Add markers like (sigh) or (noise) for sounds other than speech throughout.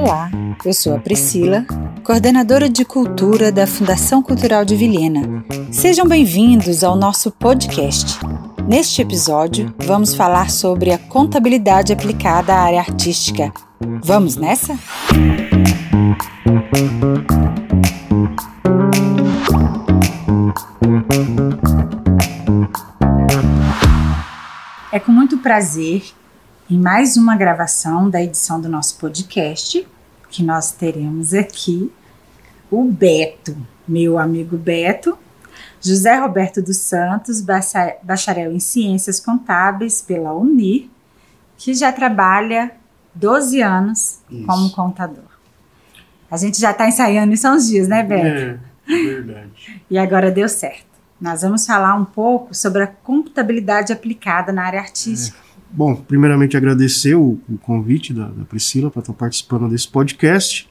Olá, eu sou a Priscila, coordenadora de cultura da Fundação Cultural de Vilhena. Sejam bem-vindos ao nosso podcast. Neste episódio, vamos falar sobre a contabilidade aplicada à área artística. Vamos nessa? É com muito prazer em mais uma gravação da edição do nosso podcast, que nós teremos aqui o Beto, meu amigo Beto, José Roberto dos Santos, bacharel em Ciências Contábeis pela Unir, que já trabalha 12 anos isso. como contador. A gente já está ensaiando isso há uns dias, né, Beto? É, é verdade. e agora deu certo. Nós vamos falar um pouco sobre a contabilidade aplicada na área artística. É. Bom, primeiramente agradecer o, o convite da, da Priscila para estar participando desse podcast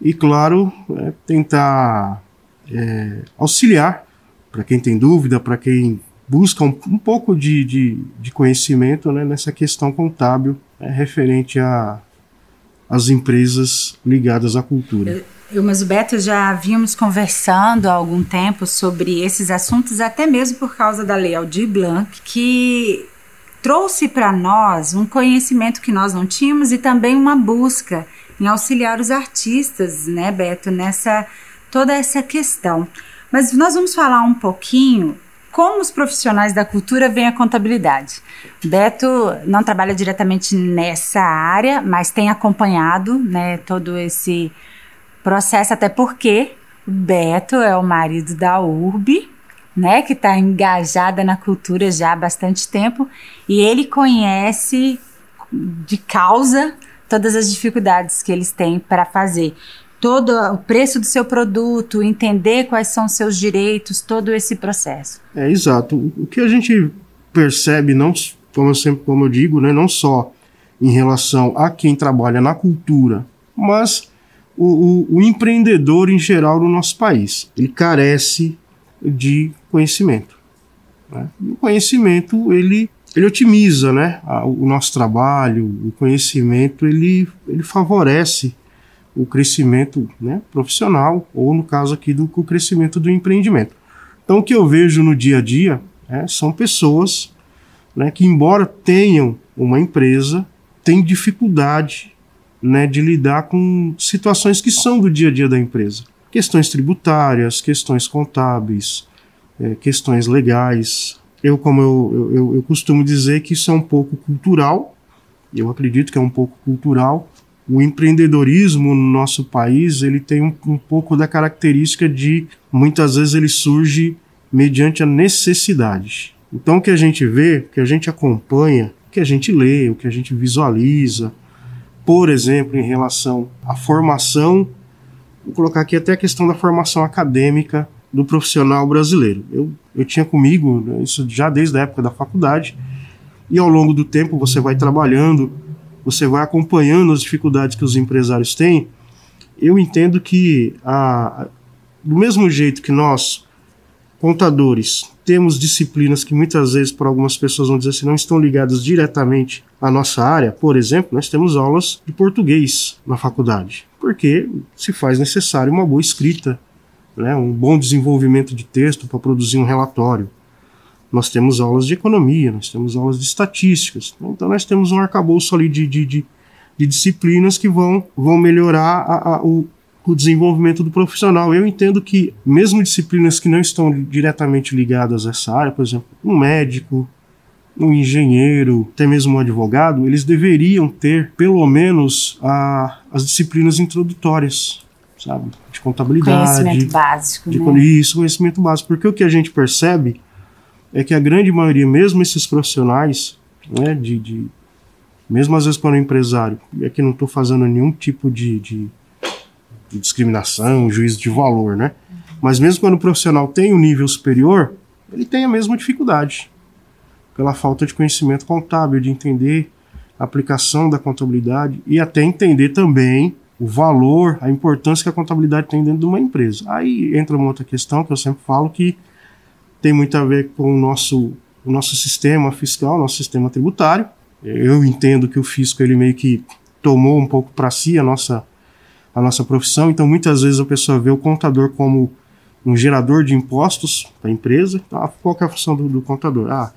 e, claro, é, tentar é, auxiliar para quem tem dúvida, para quem busca um, um pouco de, de, de, conhecimento né, nessa questão contábil é, referente às empresas ligadas à cultura. Eu, eu, mas o Beto já vínhamos conversando há algum tempo sobre esses assuntos, até mesmo por causa da Lei Aldir Blanc, que trouxe para nós um conhecimento que nós não tínhamos e também uma busca em auxiliar os artistas, né, Beto, nessa toda essa questão. Mas nós vamos falar um pouquinho como os profissionais da cultura veem a contabilidade. Beto não trabalha diretamente nessa área, mas tem acompanhado, né, todo esse processo até porque Beto é o marido da Urbe, né, que está engajada na cultura já há bastante tempo e ele conhece de causa todas as dificuldades que eles têm para fazer. Todo o preço do seu produto, entender quais são seus direitos, todo esse processo. É exato. O que a gente percebe, não como eu sempre como eu digo, né, não só em relação a quem trabalha na cultura, mas o, o, o empreendedor em geral no nosso país. Ele carece de conhecimento. Né? o conhecimento ele, ele otimiza né, o nosso trabalho, o conhecimento ele, ele favorece o crescimento né, profissional, ou no caso aqui do o crescimento do empreendimento. Então o que eu vejo no dia a dia é, são pessoas né, que, embora tenham uma empresa, têm dificuldade né, de lidar com situações que são do dia a dia da empresa questões tributárias, questões contábeis, é, questões legais. Eu, como eu, eu, eu costumo dizer que isso é um pouco cultural, eu acredito que é um pouco cultural. O empreendedorismo no nosso país ele tem um, um pouco da característica de muitas vezes ele surge mediante a necessidade. Então o que a gente vê, o que a gente acompanha, o que a gente lê, o que a gente visualiza, por exemplo, em relação à formação Vou colocar aqui até a questão da formação acadêmica do profissional brasileiro. Eu, eu tinha comigo né, isso já desde a época da faculdade, e ao longo do tempo você vai trabalhando, você vai acompanhando as dificuldades que os empresários têm. Eu entendo que, a, do mesmo jeito que nós, contadores, temos disciplinas que muitas vezes, para algumas pessoas, vão dizer assim, não estão ligadas diretamente à nossa área. Por exemplo, nós temos aulas de português na faculdade, porque se faz necessário uma boa escrita, né, um bom desenvolvimento de texto para produzir um relatório. Nós temos aulas de economia, nós temos aulas de estatísticas. Então, nós temos um arcabouço ali de, de, de, de disciplinas que vão, vão melhorar a, a, o, o desenvolvimento do profissional. Eu entendo que, mesmo disciplinas que não estão diretamente ligadas a essa área, por exemplo, um médico, um engenheiro, até mesmo um advogado, eles deveriam ter, pelo menos, a, as disciplinas introdutórias, sabe? De contabilidade. Conhecimento básico. De, né? Isso, conhecimento básico. Porque o que a gente percebe é que a grande maioria, mesmo esses profissionais, né, de, de mesmo às vezes para o empresário, e aqui não estou fazendo nenhum tipo de, de de discriminação, juízo de valor, né? Mas mesmo quando o profissional tem um nível superior, ele tem a mesma dificuldade pela falta de conhecimento contábil, de entender a aplicação da contabilidade e até entender também o valor, a importância que a contabilidade tem dentro de uma empresa. Aí entra uma outra questão que eu sempre falo que tem muito a ver com o nosso, o nosso sistema fiscal, nosso sistema tributário. Eu entendo que o fisco ele meio que tomou um pouco para si a nossa, a nossa profissão. Então, muitas vezes a pessoa vê o contador como um gerador de impostos para a empresa. Então, qual é a função do, do contador? Ah,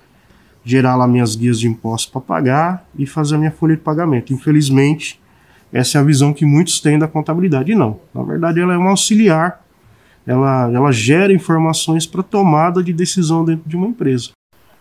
gerar lá minhas guias de impostos para pagar e fazer a minha folha de pagamento. Infelizmente, essa é a visão que muitos têm da contabilidade. Não, na verdade, ela é um auxiliar, ela, ela gera informações para tomada de decisão dentro de uma empresa.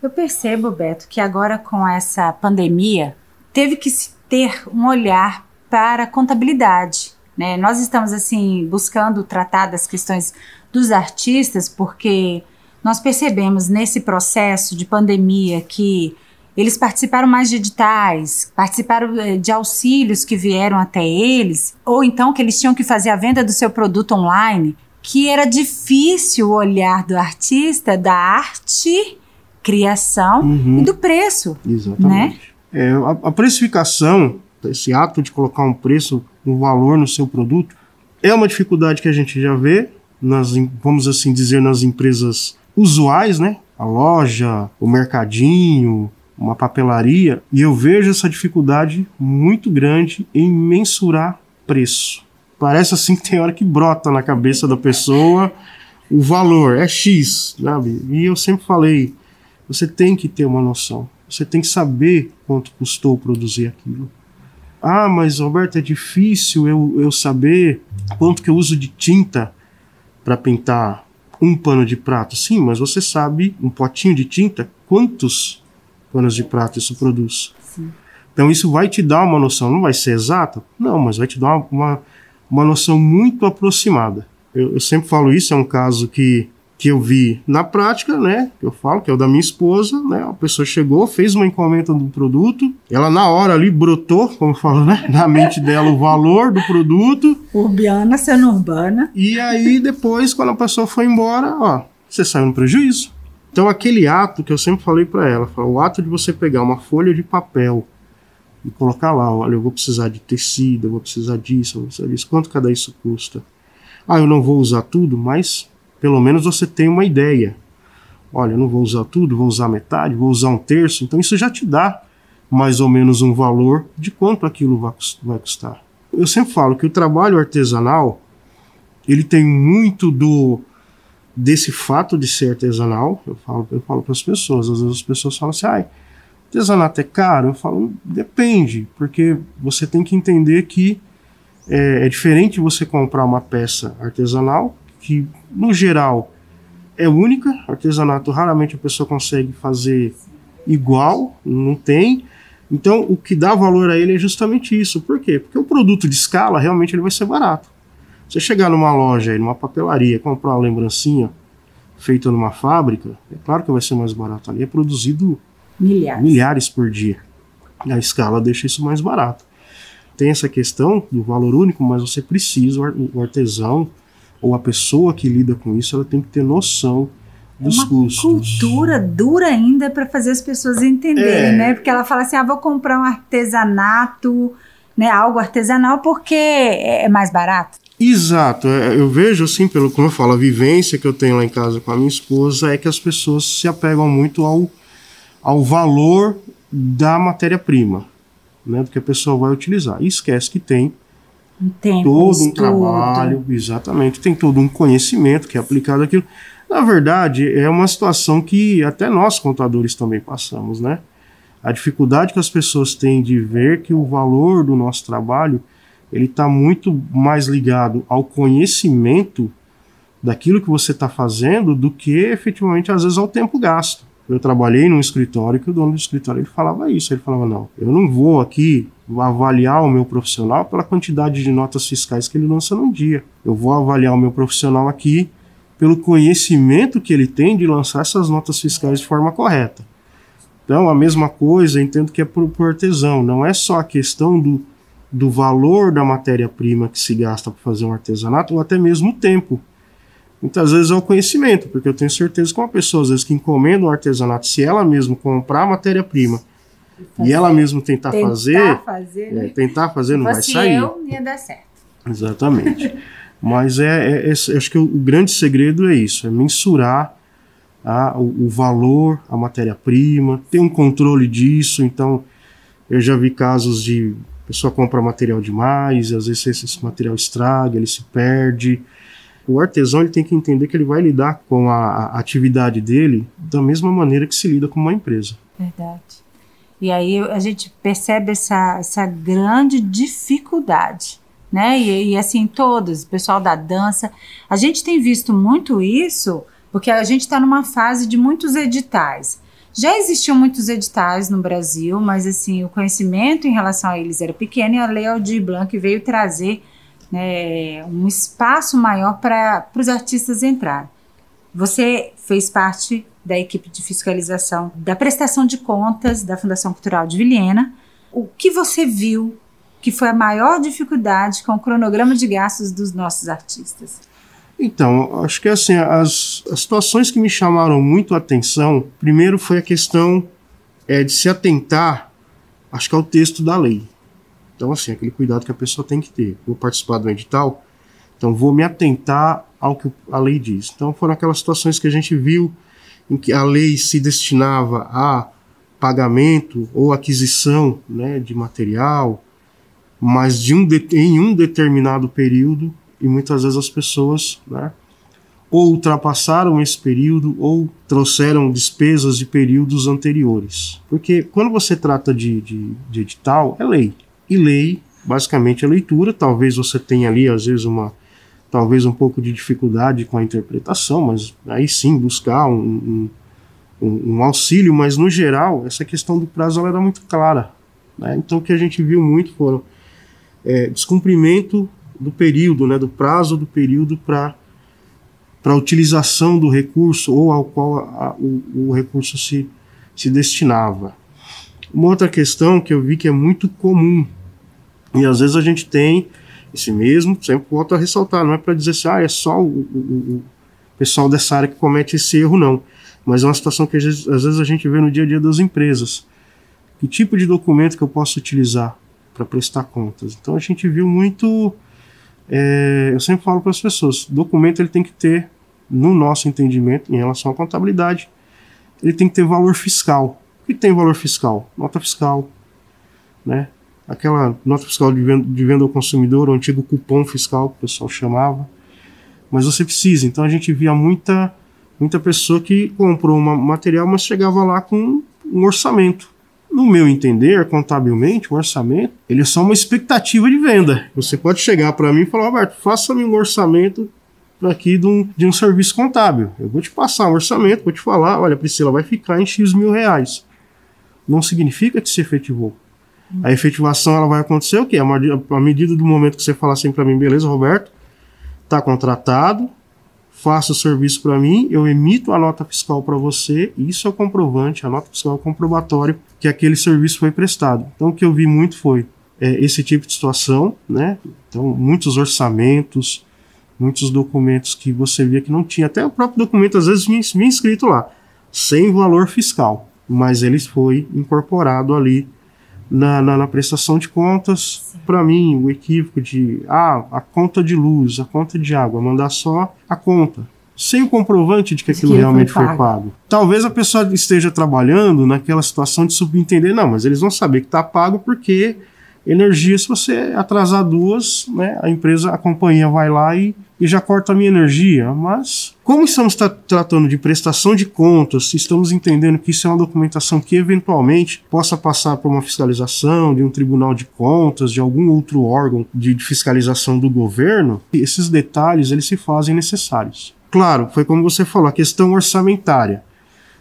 Eu percebo, Beto, que agora com essa pandemia teve que se ter um olhar para a contabilidade. Né? Nós estamos assim buscando tratar das questões dos artistas porque nós percebemos nesse processo de pandemia que eles participaram mais de editais, participaram eh, de auxílios que vieram até eles, ou então que eles tinham que fazer a venda do seu produto online, que era difícil o olhar do artista da arte, criação uhum. e do preço. Exatamente. Né? É, a, a precificação, esse ato de colocar um preço, um valor no seu produto, é uma dificuldade que a gente já vê nas, vamos assim dizer, nas empresas usuais, né? A loja, o mercadinho, uma papelaria, e eu vejo essa dificuldade muito grande em mensurar preço. Parece assim que tem hora que brota na cabeça da pessoa o valor, é X, sabe? E eu sempre falei, você tem que ter uma noção, você tem que saber quanto custou produzir aquilo. Ah, mas Roberto, é difícil eu, eu saber quanto que eu uso de tinta para pintar um pano de prato. Sim, mas você sabe, um potinho de tinta, quantos panos de prato isso produz. Sim. Então isso vai te dar uma noção, não vai ser exata, não, mas vai te dar uma, uma, uma noção muito aproximada. Eu, eu, sempre falo isso, é um caso que, que eu vi na prática, né? Eu falo que é o da minha esposa, né? A pessoa chegou, fez uma encomenda do produto, ela na hora ali brotou, como eu falo, né? (laughs) Na mente dela o valor do produto. Urbiana sendo urbana. E aí depois, quando a pessoa foi embora, ó, você saiu no prejuízo. Então, aquele ato que eu sempre falei para ela, o ato de você pegar uma folha de papel e colocar lá, olha, eu vou precisar de tecido, eu vou precisar disso, eu vou precisar disso, quanto cada isso custa? Ah, eu não vou usar tudo, mas pelo menos você tem uma ideia. Olha, eu não vou usar tudo, vou usar metade, vou usar um terço, então isso já te dá mais ou menos um valor de quanto aquilo vai custar. Eu sempre falo que o trabalho artesanal ele tem muito do desse fato de ser artesanal, eu falo, eu falo para as pessoas, às vezes as pessoas falam assim, ah, artesanato é caro? Eu falo, depende, porque você tem que entender que é, é diferente você comprar uma peça artesanal, que no geral é única, artesanato raramente a pessoa consegue fazer igual, não tem, então o que dá valor a ele é justamente isso, por quê? Porque o produto de escala realmente ele vai ser barato, você chegar numa loja, numa papelaria, comprar uma lembrancinha feita numa fábrica, é claro que vai ser mais barato. Ali é produzido milhares, milhares por dia. A escala deixa isso mais barato. Tem essa questão do valor único, mas você precisa, o artesão ou a pessoa que lida com isso, ela tem que ter noção dos uma custos. cultura dura ainda para fazer as pessoas entenderem, é. né? Porque ela fala assim: ah, vou comprar um artesanato, né? Algo artesanal porque é mais barato. Exato, é, eu vejo assim, pelo como eu falo, a vivência que eu tenho lá em casa com a minha esposa é que as pessoas se apegam muito ao, ao valor da matéria-prima, né, do que a pessoa vai utilizar. E esquece que tem Tempo, todo um estudo. trabalho, exatamente, tem todo um conhecimento que é aplicado aquilo. Na verdade, é uma situação que até nós contadores também passamos, né? A dificuldade que as pessoas têm de ver que o valor do nosso trabalho ele está muito mais ligado ao conhecimento daquilo que você está fazendo do que efetivamente às vezes ao tempo gasto. Eu trabalhei num escritório que o dono do escritório ele falava isso, ele falava não, eu não vou aqui avaliar o meu profissional pela quantidade de notas fiscais que ele lança num dia. Eu vou avaliar o meu profissional aqui pelo conhecimento que ele tem de lançar essas notas fiscais de forma correta. Então, a mesma coisa, entendo que é para o artesão, não é só a questão do do valor da matéria-prima que se gasta para fazer um artesanato, ou até mesmo o tempo. Muitas vezes é o conhecimento, porque eu tenho certeza que uma pessoa, às vezes, que encomenda um artesanato, se ela mesma comprar a matéria-prima e ela mesma tentar, tentar fazer, fazer é, né? tentar fazer, não vai sair. eu, ia dar certo. Exatamente. (laughs) Mas é, é, é, acho que o, o, grande segredo é isso, é mensurar a, o, o valor, a matéria-prima, ter um controle disso. Então, eu já vi casos de A pessoa compra material demais, às vezes esse material estraga, ele se perde. O artesão ele tem que entender que ele vai lidar com a, a atividade dele da mesma maneira que se lida com uma empresa. Verdade. E aí a gente percebe essa, essa grande dificuldade, né? E, e assim, todos, o pessoal da dança. A gente tem visto muito isso porque a gente está numa fase de muitos editais. Já existiam muitos editais no Brasil, mas assim, o conhecimento em relação a eles era pequeno e a Lei Aldir Blanc veio trazer né, um espaço maior para os artistas entrarem. Você fez parte da equipe de fiscalização da prestação de contas da Fundação Cultural de Vilhena. O que você viu que foi a maior dificuldade com o cronograma de gastos dos nossos artistas? Então, acho que assim, as, as situações que me chamaram muito a atenção, primeiro foi a questão é, de se atentar, acho que ao texto da lei. Então, assim, aquele cuidado que a pessoa tem que ter. Vou participar do edital, então vou me atentar ao que a lei diz. Então, foram aquelas situações que a gente viu em que a lei se destinava a pagamento ou aquisição né, de material, mas de um de, em um determinado período, e muitas vezes as pessoas né, ou ultrapassaram esse período ou trouxeram despesas de períodos anteriores. Porque quando você trata de, de, de edital, é lei e lei, basicamente a leitura. Talvez você tenha ali, às vezes, uma talvez um pouco de dificuldade com a interpretação, mas aí sim buscar um, um, um auxílio, mas no geral, essa questão do prazo ela era muito clara. Né? Então o que a gente viu muito foram é, descumprimento do período, né, do prazo do período para para a utilização do recurso ou ao qual a, o, o recurso se, se destinava. Uma outra questão que eu vi que é muito comum e às vezes a gente tem esse mesmo, sempre volto a ressaltar, não é para dizer assim, ah, é só o, o, o, pessoal dessa área que comete esse erro, não. Mas é uma situação que às vezes, às vezes a gente vê no dia a dia das empresas. Que tipo de documento que eu posso utilizar para prestar contas? Então a gente viu muito. É, eu sempre falo para as pessoas: documento ele tem que ter, no nosso entendimento, em relação à contabilidade, ele tem que ter valor fiscal. O que tem valor fiscal? Nota fiscal, né? aquela nota fiscal de venda, de venda ao consumidor, o antigo cupom fiscal que o pessoal chamava. Mas você precisa. Então a gente via muita, muita pessoa que comprou um material, mas chegava lá com um orçamento. No meu entender, contabilmente, o orçamento ele é só uma expectativa de venda. Você pode chegar para mim e falar, Roberto, faça-me um orçamento aqui de um, de um serviço contábil. Eu vou te passar um orçamento, vou te falar, olha, Priscila, vai ficar em X mil reais. Não significa que se efetivou. A efetivação ela vai acontecer o quê? A medida do momento que você falar assim para mim, beleza, Roberto, tá contratado, faça o serviço para mim, eu emito a nota fiscal para você, isso é o comprovante, a nota fiscal é o comprobatório que aquele serviço foi prestado. Então o que eu vi muito foi é, esse tipo de situação, né? Então muitos orçamentos, muitos documentos que você via que não tinha, até o próprio documento às vezes vinha, vinha escrito lá, sem valor fiscal, mas ele foi incorporado ali na, na, na prestação de contas. Para mim, o equívoco de ah, a conta de luz, a conta de água, mandar só a conta. Sem o comprovante de que aquilo que realmente foi pago. foi pago. Talvez a pessoa esteja trabalhando naquela situação de subentender, não, mas eles vão saber que está pago porque energia, se você atrasar duas, né, a empresa, a companhia vai lá e, e já corta a minha energia. Mas, como estamos tra tratando de prestação de contas, estamos entendendo que isso é uma documentação que eventualmente possa passar por uma fiscalização de um tribunal de contas, de algum outro órgão de, de fiscalização do governo, esses detalhes eles se fazem necessários. Claro, foi como você falou, a questão orçamentária.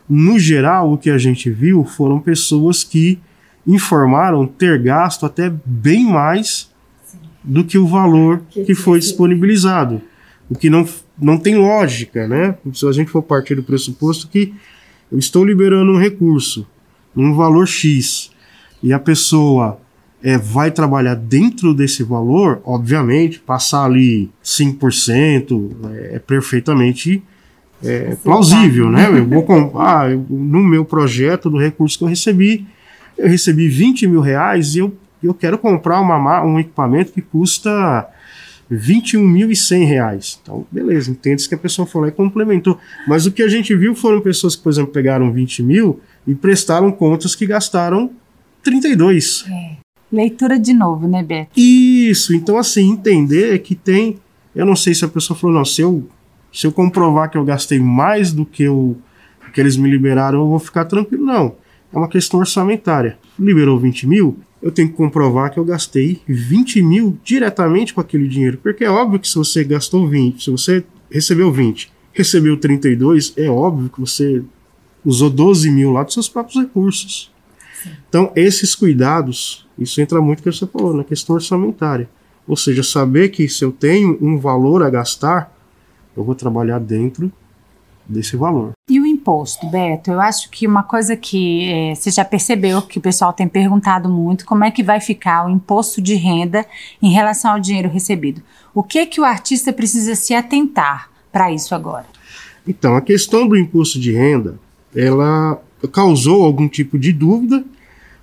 No geral, o que a gente viu foram pessoas que informaram ter gasto até bem mais Sim. do que o valor que, que foi disponibilizado. O que não, não tem lógica, né? Se a gente for partir do pressuposto que eu estou liberando um recurso, um valor X, e a pessoa é, vai trabalhar dentro desse valor, obviamente, passar ali 5% é, é perfeitamente é, plausível, né? Eu vou (laughs) comprar ah, no meu projeto do recurso que eu recebi, eu recebi 20 mil reais e eu, eu quero comprar uma, um equipamento que custa 21.100 reais. Então, beleza, entende que a pessoa foi lá e complementou. Mas o que a gente viu foram pessoas que, por exemplo, pegaram 20 mil e prestaram contas que gastaram 32. É. Leitura de novo, né, Beto? Isso, então assim, entender que tem. Eu não sei se a pessoa falou, não, se eu, se eu comprovar que eu gastei mais do que, eu, que eles me liberaram, eu vou ficar tranquilo. Não. É uma questão orçamentária. Liberou 20 mil, eu tenho que comprovar que eu gastei 20 mil diretamente com aquele dinheiro. Porque é óbvio que se você gastou 20, se você recebeu 20, recebeu 32, é óbvio que você usou 12 mil lá dos seus próprios recursos. Sim. Então, esses cuidados, isso entra muito no que você falou, na questão orçamentária. Ou seja, saber que se eu tenho um valor a gastar, eu vou trabalhar dentro desse valor. E o imposto, Beto? Eu acho que uma coisa que é, você já percebeu que o pessoal tem perguntado muito, como é que vai ficar o imposto de renda em relação ao dinheiro recebido? O que que o artista precisa se atentar para isso agora? Então, a questão do imposto de renda, ela causou algum tipo de dúvida,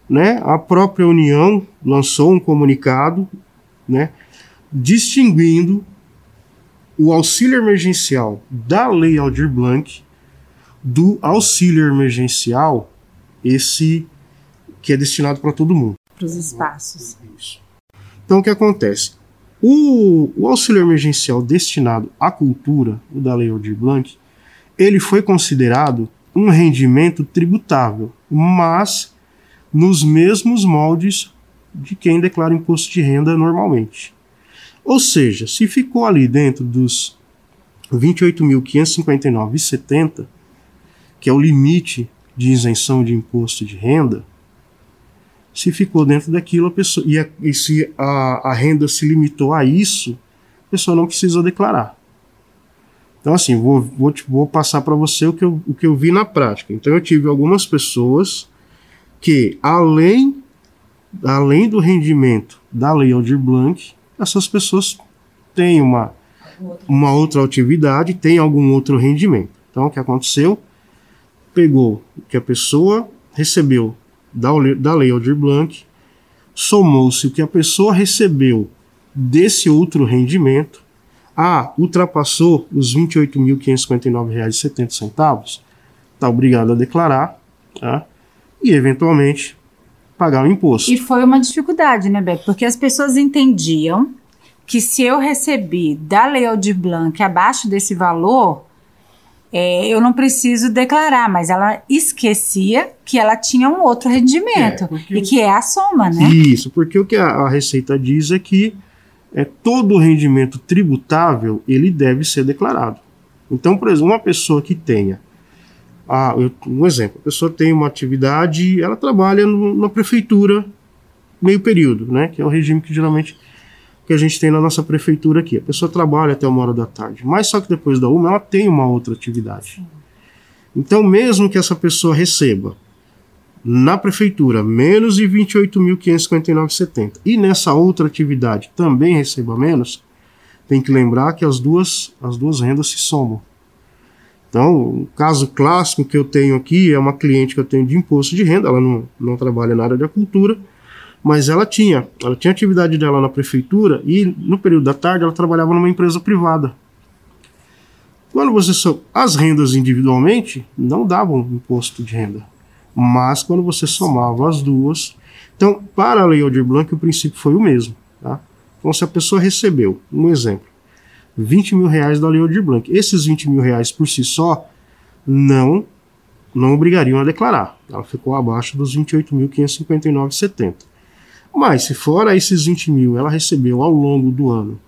né? A própria União lançou um comunicado, né, distinguindo o auxílio emergencial da Lei Aldir Blanc do auxílio emergencial, esse que é destinado para todo mundo. Para os espaços. Isso. Então, o que acontece? O, o, auxílio emergencial destinado à cultura, o da Lei Aldir Blanc, ele foi considerado um rendimento tributável, mas nos mesmos moldes de quem declara imposto de renda normalmente. Ou seja, se ficou ali dentro dos 28.559,70, que é o limite de isenção de imposto de renda, se ficou dentro daquilo a pessoa, e, a, e se a, a renda se limitou a isso, a pessoa não precisa declarar. Então, assim, vou, vou, vou passar para você o que, eu, o que eu vi na prática. Então, eu tive algumas pessoas que, além, além do rendimento da Lei Aldir Blanc, essas pessoas têm uma, uma outra atividade, têm algum outro rendimento. Então, o que aconteceu? Pegou o que a pessoa recebeu da, da Lei Aldir Blanc, somou-se o que a pessoa recebeu desse outro rendimento, ah, ultrapassou os R$ 28.559,70, está obrigado a declarar, tá? e eventualmente pagar o imposto. E foi uma dificuldade, né, Beto? Porque as pessoas entendiam que se eu recebi da Lei Aldir Blanc abaixo desse valor, é, eu não preciso declarar, mas ela esquecia que ela tinha um outro rendimento, é, e que é a soma, né? Isso, porque o que a, a Receita diz é que é, todo rendimento tributável, ele deve ser declarado. Então, por exemplo, uma pessoa que tenha ah, um exemplo, a pessoa tem uma atividade, ela trabalha na prefeitura meio período, né? Que é o regime que geralmente que a gente tem na nossa prefeitura aqui. A pessoa trabalha até uma hora da tarde, mas só que depois da uma ela tem uma outra atividade. Então, mesmo que essa pessoa receba na prefeitura menos de 28.559,70 e nessa outra atividade também receba menos, tem que lembrar que as duas, as duas rendas se somam. Então, o caso clássico que eu tenho aqui é uma cliente que eu tenho de imposto de renda, ela não, não trabalha na área da cultura, mas ela tinha, ela tinha atividade dela na prefeitura e no período da tarde ela trabalhava numa empresa privada. Quando você só as rendas individualmente não davam imposto de renda, mas quando você somava as duas, então para a Lei Aldir Blanc o princípio foi o mesmo, tá? Então se a pessoa recebeu, um exemplo, 20 mil reais da Lei Aldir Blanc. Esses 20 mil reais por si só não não obrigariam a declarar. Ela ficou abaixo dos 28.559,70. Mas se fora esses 20 mil, ela recebeu ao longo do ano,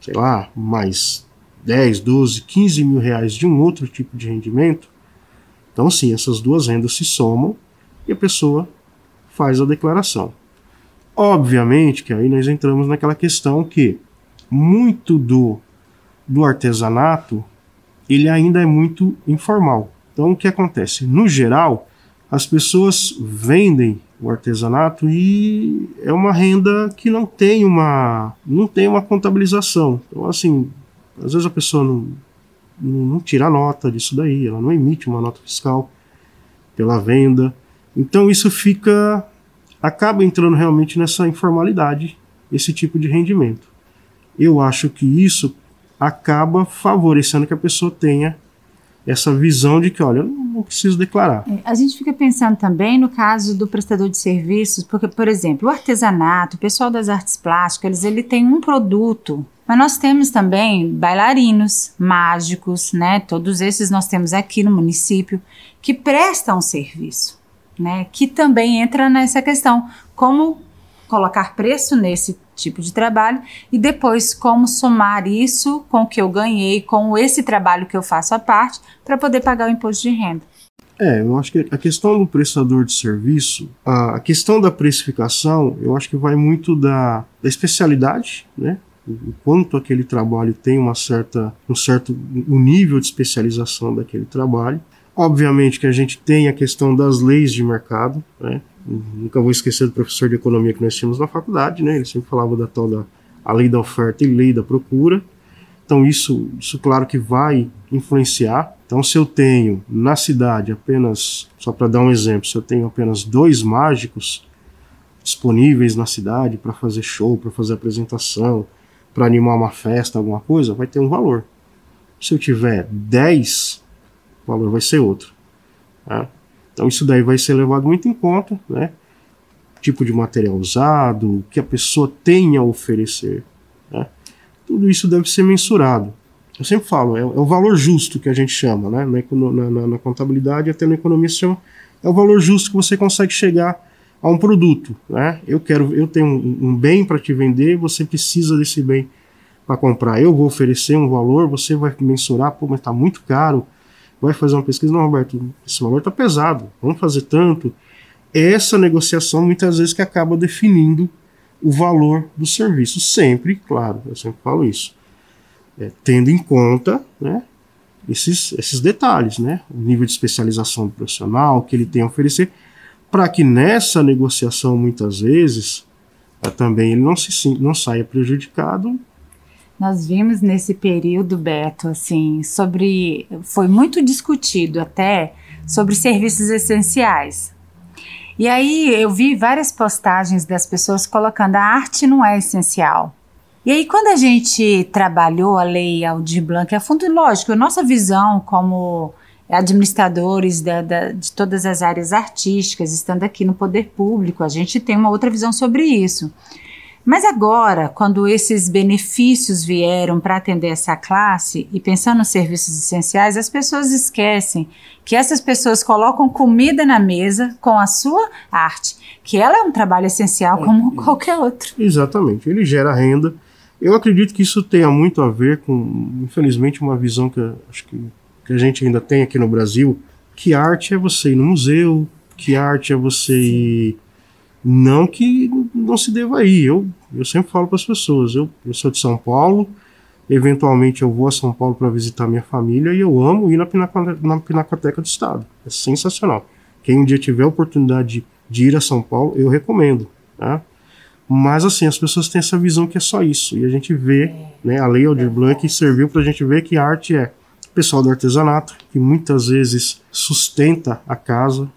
sei lá, mais 10, 12, 15 mil reais de um outro tipo de rendimento, então sim, essas duas rendas se somam e a pessoa faz a declaração. Obviamente que aí nós entramos naquela questão que muito do, do artesanato ele ainda é muito informal. Então o que acontece? No geral, as pessoas vendem o artesanato e é uma renda que não tem uma não tem uma contabilização. Então assim, às vezes a pessoa não, não, não tira nota disso daí, ela não emite uma nota fiscal pela venda. Então isso fica acaba entrando realmente nessa informalidade, esse tipo de rendimento eu acho que isso acaba favorecendo que a pessoa tenha essa visão de que, olha, eu eu preciso declarar. É, a gente fica pensando também no caso do prestador de serviços, porque, por exemplo, o artesanato, o pessoal das artes plásticas, ele tem um produto mas nós temos também bailarinos, mágicos, né? Todos esses nós temos aqui no município que prestam serviço, né? Que também entra nessa questão como colocar preço nesse tipo de trabalho e depois como somar isso com o que eu ganhei, com esse trabalho que eu faço à parte, para poder pagar o imposto de renda. É, eu acho que a questão do prestador de serviço, a, questão da precificação, eu acho que vai muito da, da especialidade, né? O quanto aquele trabalho tem uma certa, um certo um nível de especialização daquele trabalho. Obviamente que a gente tem a questão das leis de mercado, né? Nunca vou esquecer do professor de economia que nós tínhamos na faculdade, né? Ele sempre falava da tal da a lei da oferta e lei da procura. Então isso, isso claro que vai influenciar. Então se eu tenho na cidade apenas, só para dar um exemplo, se eu tenho apenas dois mágicos disponíveis na cidade para fazer show, para fazer apresentação, para animar uma festa, alguma coisa, vai ter um valor. Se eu tiver 10, o valor vai ser outro. Tá? Então isso daí vai ser levado muito em conta, né? Tipo de material usado, o que a pessoa tem a oferecer. Né? Tudo isso deve ser mensurado. Eu sempre falo, é, é o valor justo que a gente chama, né? Na, na, na contabilidade, até na economia chama, é o valor justo que você consegue chegar a um produto, né? Eu quero, eu tenho um, um bem para te vender, você precisa desse bem para comprar. Eu vou oferecer um valor, você vai mensurar, pô, mas está muito caro vai fazer uma pesquisa, não, Roberto, esse valor está pesado, vamos fazer tanto. Essa negociação muitas vezes que acaba definindo o valor do serviço, sempre, claro, eu sempre falo isso, é, tendo em conta né, esses, esses detalhes, né, o nível de especialização do profissional que ele tem a oferecer, para que nessa negociação muitas vezes é, também ele não, se, não saia prejudicado nós vimos nesse período, Beto, assim, sobre. Foi muito discutido até sobre serviços essenciais. E aí eu vi várias postagens das pessoas colocando a arte não é essencial. E aí, quando a gente trabalhou a lei Aldir Blanc a fundo, lógico, a nossa visão como administradores da, da, de todas as áreas artísticas, estando aqui no poder público, a gente tem uma outra visão sobre isso. Mas agora, quando esses benefícios vieram para atender essa classe e pensando nos serviços essenciais, as pessoas esquecem que essas pessoas colocam comida na mesa com a sua arte, que ela é um trabalho essencial como é, qualquer outro. Exatamente, ele gera renda. Eu acredito que isso tenha muito a ver com, infelizmente, uma visão que acho que, que a gente ainda tem aqui no Brasil, que arte é você ir no museu, que arte é você ir não que não se deva ir. Eu, eu sempre falo para as pessoas: eu, eu sou de São Paulo, eventualmente eu vou a São Paulo para visitar minha família e eu amo ir na, Pinacoteca, na Pinacoteca do Estado. É sensacional. Quem um dia tiver a oportunidade de, de ir a São Paulo, eu recomendo. Tá? Mas assim, as pessoas têm essa visão que é só isso. E a gente vê, né, a Lei Aldir Blanc serviu para a gente ver que a arte é pessoal do artesanato, que muitas vezes sustenta a casa,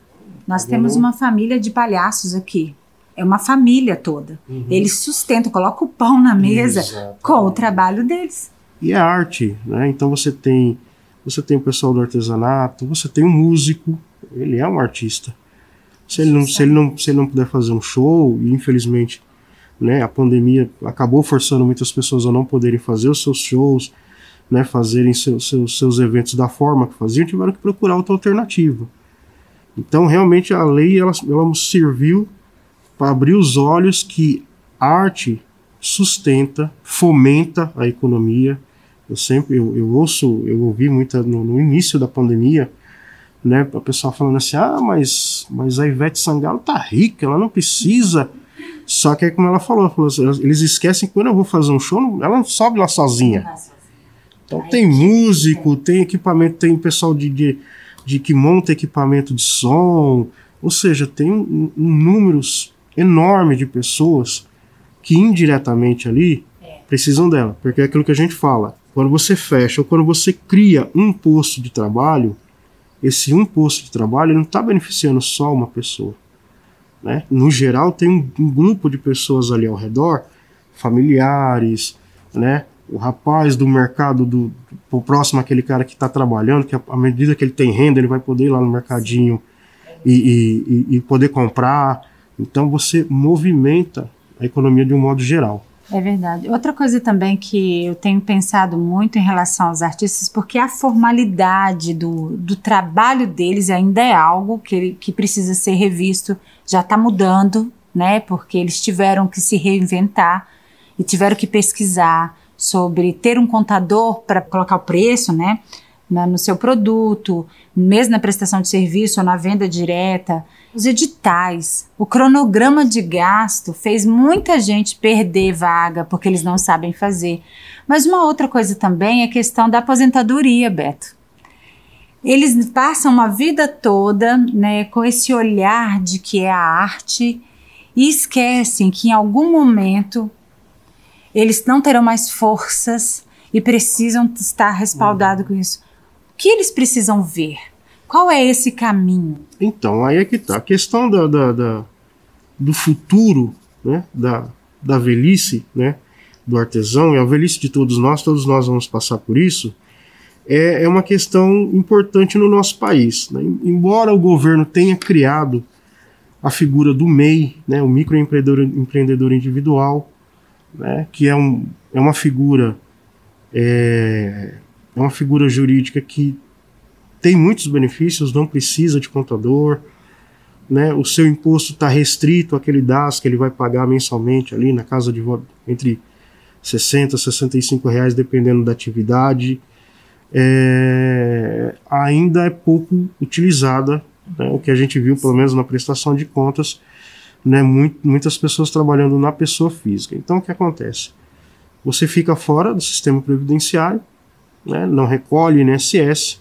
nós temos uma família de palhaços aqui. É uma família toda. Uhum. Eles sustentam, colocam o pão na mesa com o trabalho deles. E é arte, né? Então você tem você tem o pessoal do artesanato, você tem um músico, ele é um artista. Se ele não, se ele não, se ele não puder fazer um show, e infelizmente né, a pandemia acabou forçando muitas pessoas a não poderem fazer os seus shows, né, fazerem seus, seus, seus eventos da forma que faziam, tiveram que procurar outra alternativa. Então, realmente, a lei ela, ela serviu para abrir os olhos que a arte sustenta, fomenta a economia. Eu sempre eu, eu ouço, eu ouvi muito no, no, início da pandemia, né, a pessoa falando assim: "Ah, mas mas a Ivete Sangalo tá rica, ela não precisa". Só que aí como ela falou, ela falou assim, eles esquecem que quando eu vou fazer um show, ela não sobe lá sozinha. Então tem músico, tem equipamento, tem pessoal de, de de que monta equipamento de som, ou seja, tem um, um número enorme de pessoas que indiretamente ali é. precisam dela, porque é aquilo que a gente fala. Quando você fecha ou quando você cria um posto de trabalho, esse um posto de trabalho não está beneficiando só uma pessoa. Né? No geral, tem um, um, grupo de pessoas ali ao redor, familiares, né? o rapaz do mercado do, do próximo àquele cara que está trabalhando, que à medida que ele tem renda, ele vai poder ir lá no mercadinho e, e, e poder comprar. Então você movimenta a economia de um modo geral. É verdade. Outra coisa também que eu tenho pensado muito em relação aos artistas, porque a formalidade do, do trabalho deles ainda é algo que, que precisa ser revisto, já está mudando, né? Porque eles tiveram que se reinventar e tiveram que pesquisar sobre ter um contador para colocar o preço, né? no seu produto, mesmo na prestação de serviço ou na venda direta, os editais, o cronograma de gasto fez muita gente perder vaga porque eles não sabem fazer. Mas uma outra coisa também é a questão da aposentadoria, Beto. Eles passam uma vida toda né, com esse olhar de que é a arte e esquecem que em algum momento eles não terão mais forças e precisam estar respaldados com isso que eles precisam ver? Qual é esse caminho? Então, aí é que está. A questão da, da, da, do futuro, né, da, da velhice, né, do artesão, e a velhice de todos nós, todos nós vamos passar por isso, é, é uma questão importante no nosso país. Né? Embora o governo tenha criado a figura do MEI, né, o microempreendedor empreendedor individual, né, que é, um, é uma figura é, é uma figura jurídica que tem muitos benefícios, não precisa de contador, né? O seu imposto está restrito àquele DAS que ele vai pagar mensalmente ali na casa de entre 60 e 65 reais, dependendo da atividade. É, ainda é pouco utilizada, né? o que a gente viu, pelo menos na prestação de contas, né? Muito, muitas pessoas trabalhando na pessoa física. Então, o que acontece? Você fica fora do sistema previdenciário, né, não recolhe INSS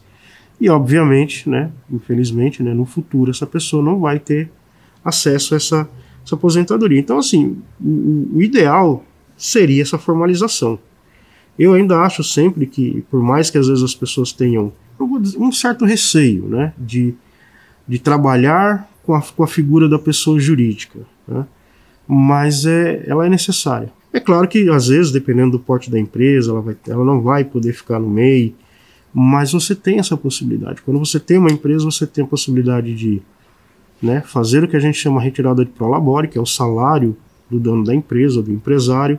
e, obviamente, né, infelizmente, né, no futuro essa pessoa não vai ter acesso a essa, essa aposentadoria. Então, assim, o, o ideal seria essa formalização. Eu ainda acho sempre que, por mais que às vezes as pessoas tenham um certo receio né, de, de trabalhar com a, com a figura da pessoa jurídica, né, mas é, ela é necessária. É claro que, às vezes, dependendo do porte da empresa, ela, vai, ela não vai poder ficar no MEI, mas você tem essa possibilidade. Quando você tem uma empresa, você tem a possibilidade de né, fazer o que a gente chama retirada de prolabore, que é o salário do dono da empresa, do empresário,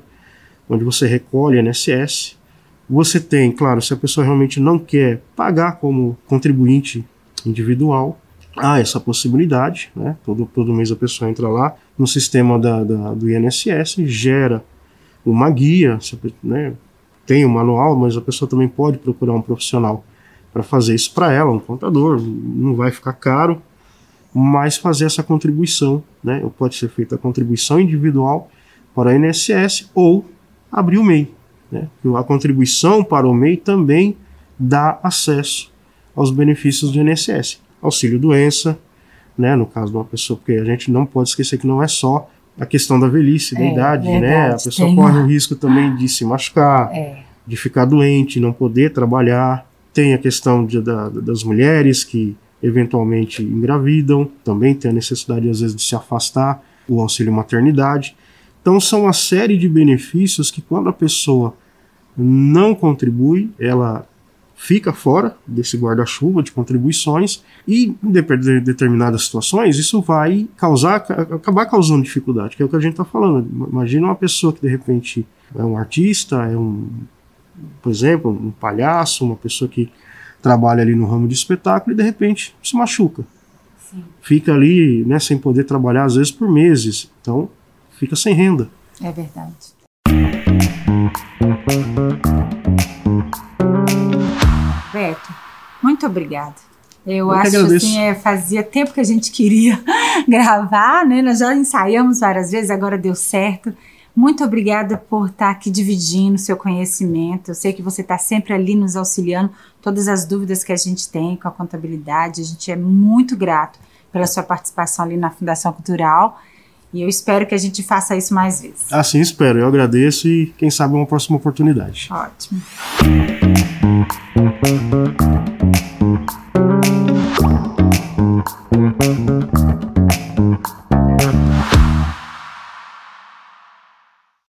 onde você recolhe INSS. Você tem, claro, se a pessoa realmente não quer pagar como contribuinte individual, há essa possibilidade, né? Todo, todo mês a pessoa entra lá no sistema da, da do INSS, gera uma guia, né, tem o um manual, mas a pessoa também pode procurar um profissional para fazer isso para ela, um contador, não vai ficar caro, mas fazer essa contribuição, né, pode ser feita a contribuição individual para a INSS ou abrir o MEI. Né, a contribuição para o MEI também dá acesso aos benefícios do INSS, auxílio doença, né, no caso de uma pessoa, porque a gente não pode esquecer que não é só a questão da velhice, da é, idade, verdade, né? A pessoa corre uma... o risco também de se machucar, é. de ficar doente, não poder trabalhar. Tem a questão de, da, das mulheres que eventualmente engravidam, também tem a necessidade às vezes de se afastar, o auxílio maternidade. Então são uma série de benefícios que quando a pessoa não contribui, ela fica fora desse guarda-chuva de contribuições e em determinadas situações isso vai causar acabar causando dificuldade, que é o que a gente está falando. Imagina uma pessoa que de repente é um artista, é um, por exemplo, um palhaço, uma pessoa que trabalha ali no ramo de espetáculo e de repente se machuca. Sim. Fica ali, né, sem poder trabalhar às vezes por meses. Então, fica sem renda. É verdade. Muito obrigada. Eu, Eu acho que assim, é, fazia tempo que a gente (laughs) queria gravar, né? Nós já ensaiamos várias vezes, agora deu certo. Muito obrigada por estar aqui dividindo seu conhecimento. Eu sei que você está sempre ali nos auxiliando, todas as dúvidas que a gente tem com a contabilidade. A gente é muito grato pela sua participação ali na Fundação Cultural. E eu espero que a gente faça isso mais vezes. Assim espero. Eu agradeço e quem sabe uma próxima oportunidade. Ótimo.